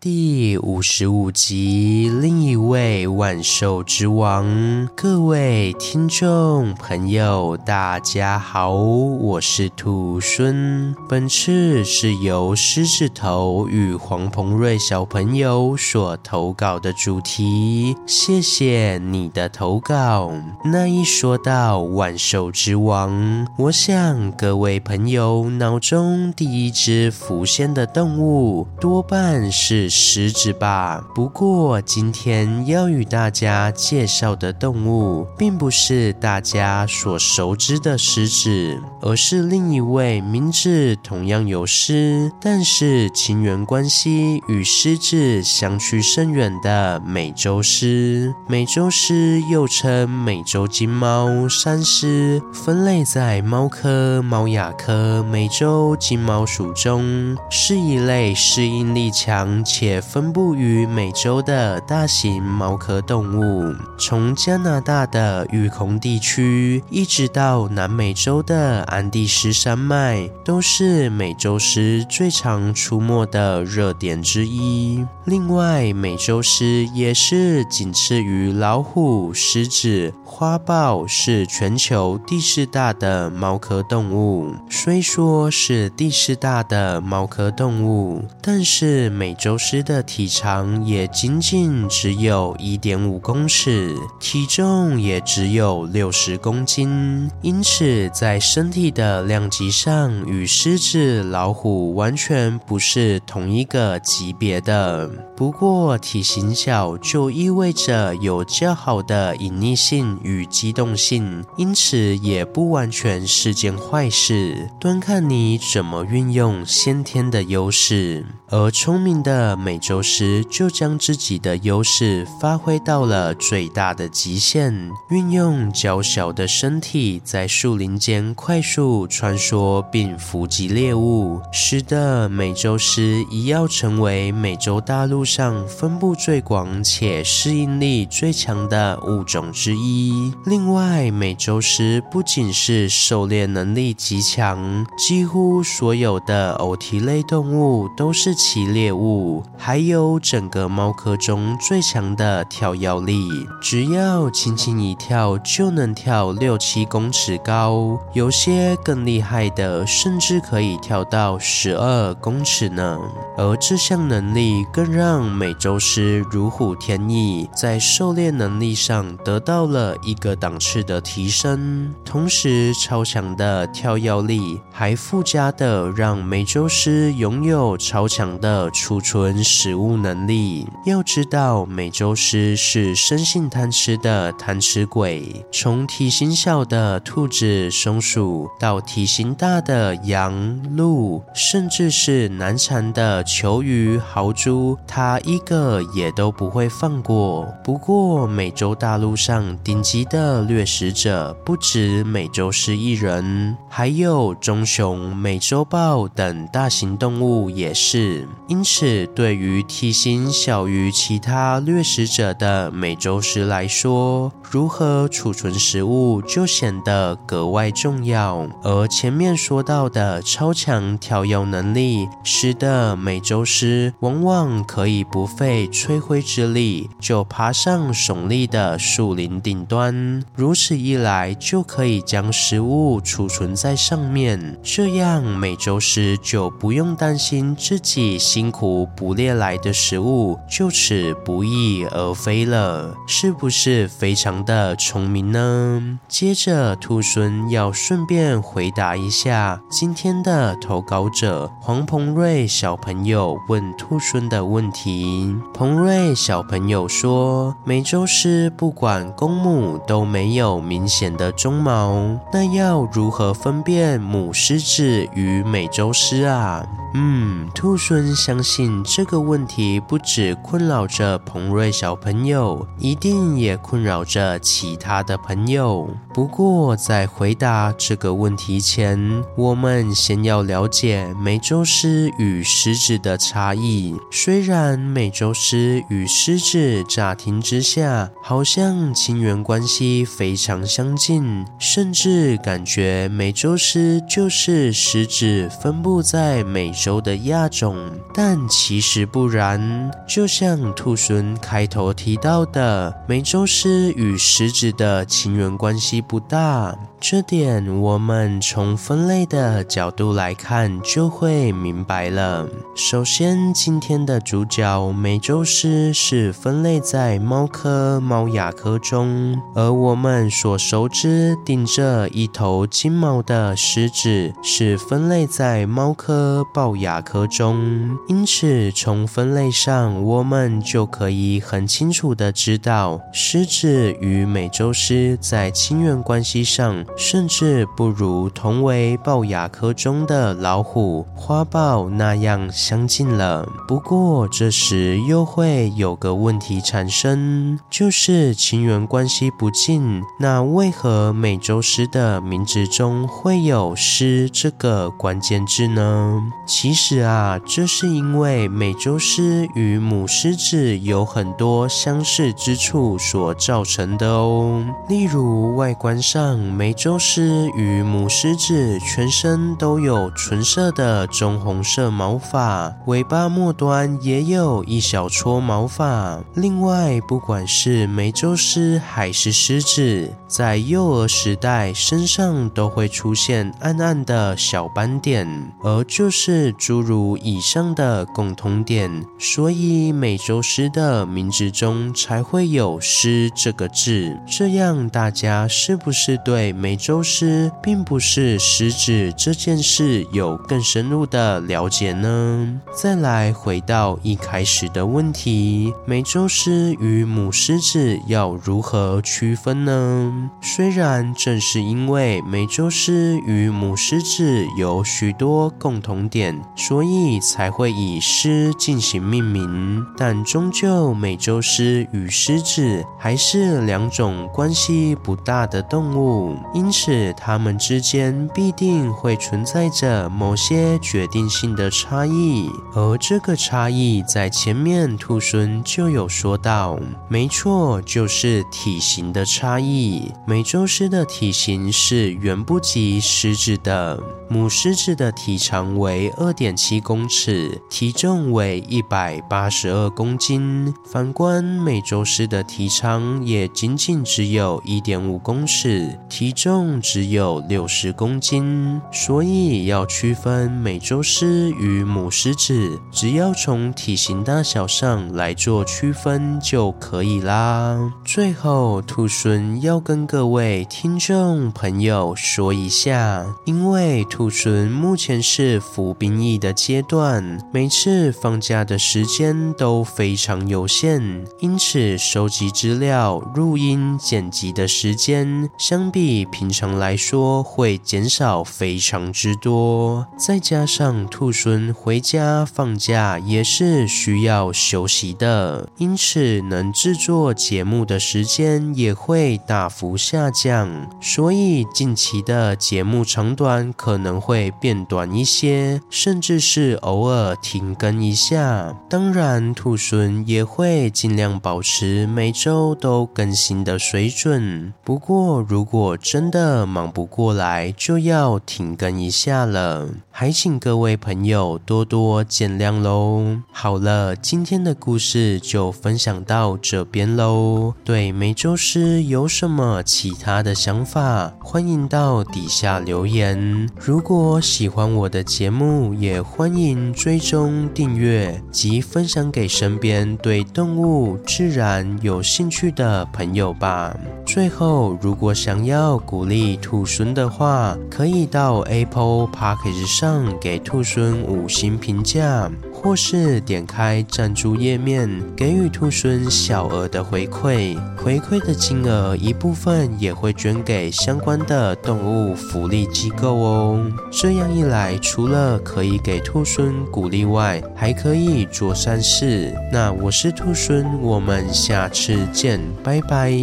第五十五集，另一位万兽之王。各位听众朋友，大家好，我是兔孙。本次是由狮子头与黄鹏瑞小朋友所投稿的主题，谢谢你的投稿。那一说到万兽之王，我想各位朋友脑中第一只浮现的动物，多半是。狮子吧。不过今天要与大家介绍的动物，并不是大家所熟知的狮子，而是另一位名字同样有“狮”，但是亲缘关系与狮子相去甚远的美洲狮。美洲狮又称美洲金猫、山狮，分类在猫科猫亚科美洲金猫属中，是一类适应力强且。分布于美洲的大型猫科动物，从加拿大的育空地区一直到南美洲的安第斯山脉，都是美洲狮最常出没的热点之一。另外，美洲狮也是仅次于老虎、狮子、花豹，是全球第四大的猫科动物。虽说是第四大的猫科动物，但是美洲狮狮。的体长也仅仅只有一点五公尺，体重也只有六十公斤，因此在身体的量级上与狮子、老虎完全不是同一个级别的。不过体型小就意味着有较好的隐匿性与机动性，因此也不完全是件坏事，端看你怎么运用先天的优势。而聪明的美洲狮就将自己的优势发挥到了最大的极限，运用较小的身体在树林间快速穿梭并伏击猎物，使得美洲狮一跃成为美洲大陆上分布最广且适应力最强的物种之一。另外，美洲狮不仅是狩猎能力极强，几乎所有的偶蹄类动物都是。其猎物，还有整个猫科中最强的跳跃力，只要轻轻一跳就能跳六七公尺高，有些更厉害的甚至可以跳到十二公尺呢。而这项能力更让美洲狮如虎添翼，在狩猎能力上得到了一个档次的提升。同时，超强的跳跃力还附加的让美洲狮拥有超强。的储存食物能力。要知道，美洲狮是生性贪吃的贪吃鬼，从体型小的兔子、松鼠到体型大的羊、鹿，甚至是难缠的球鱼、豪猪，它一个也都不会放过。不过，美洲大陆上顶级的掠食者不止美洲狮一人，还有棕熊、美洲豹等大型动物也是。因此，对对于体型小于其他掠食者的美洲狮来说，如何储存食物就显得格外重要。而前面说到的超强跳跃能力，使得美洲狮往往可以不费吹灰之力就爬上耸立的树林顶端。如此一来，就可以将食物储存在上面，这样美洲狮就不用担心自己。辛苦捕猎来的食物就此不翼而飞了，是不是非常的聪明呢？接着，兔孙要顺便回答一下今天的投稿者黄鹏瑞小朋友问兔孙的问题。鹏瑞小朋友说，美洲狮不管公母都没有明显的鬃毛，那要如何分辨母狮子与美洲狮啊？嗯，兔孙相信这个问题不止困扰着彭瑞小朋友，一定也困扰着其他的朋友。不过，在回答这个问题前，我们先要了解美洲狮与狮子的差异。虽然美洲狮与狮子乍听之下好像亲缘关系非常相近，甚至感觉美洲狮就是狮子分布在美洲的亚种，但其实实不然。就像兔狲开头提到的，美洲狮与狮子的情缘关系不大。这点我们从分类的角度来看就会明白了。首先，今天的主角美洲狮是分类在猫科猫亚科中，而我们所熟知顶着一头金毛的狮子是分类在猫科豹亚科中。因此，从分类上，我们就可以很清楚的知道，狮子与美洲狮在亲缘关系上。甚至不如同为豹亚科中的老虎、花豹那样相近了。不过这时又会有个问题产生，就是亲缘关系不近，那为何美洲狮的名字中会有“狮”这个关键字呢？其实啊，这是因为美洲狮与母狮子有很多相似之处所造成的哦。例如外观上，美洲狮与母狮子全身都有纯色的棕红色毛发，尾巴末端也有一小撮毛发。另外，不管是美洲狮还是狮子，在幼儿时代身上都会出现暗暗的小斑点，而就是诸如以上的共同点，所以美洲狮的名字中才会有“狮”这个字。这样大家是不是对美美洲狮并不是狮子这件事有更深入的了解呢？再来回到一开始的问题，美洲狮与母狮子要如何区分呢？虽然正是因为美洲狮与母狮子有许多共同点，所以才会以狮进行命名，但终究美洲狮与狮子还是两种关系不大的动物，因此。是它们之间必定会存在着某些决定性的差异，而这个差异在前面兔孙就有说到，没错，就是体型的差异。美洲狮的体型是远不及狮子的，母狮子的体长为二点七公尺，体重为一百八十二公斤，反观美洲狮的体长也仅仅只有一点五公尺，体重。重只有六十公斤，所以要区分美洲狮与母狮子，只要从体型大小上来做区分就可以啦。最后，兔猻要跟各位听众朋友说一下，因为兔猻目前是服兵役的阶段，每次放假的时间都非常有限，因此收集资料、录音、剪辑的时间相比平常来说会减少非常之多，再加上兔孙回家放假也是需要休息的，因此能制作节目的时间也会大幅下降，所以近期的节目长短可能会变短一些，甚至是偶尔停更一下。当然，兔孙也会尽量保持每周都更新的水准。不过，如果真真的忙，不过来就要停更一下了，还请各位朋友多多见谅喽。好了，今天的故事就分享到这边喽。对美洲狮有什么其他的想法，欢迎到底下留言。如果喜欢我的节目，也欢迎追踪订阅及分享给身边对动物、自然有兴趣的朋友吧。最后，如果想要鼓励兔孙的话，可以到 Apple Podcast 上给兔孙五星评价，或是点开赞助页面，给予兔猻小额的回馈。回馈的金额一部分也会捐给相关的动物福利机构哦。这样一来，除了可以给兔猻鼓励外，还可以做善事。那我是兔猻，我们下次见，拜拜。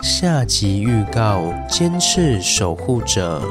下集预告：尖翅守护者。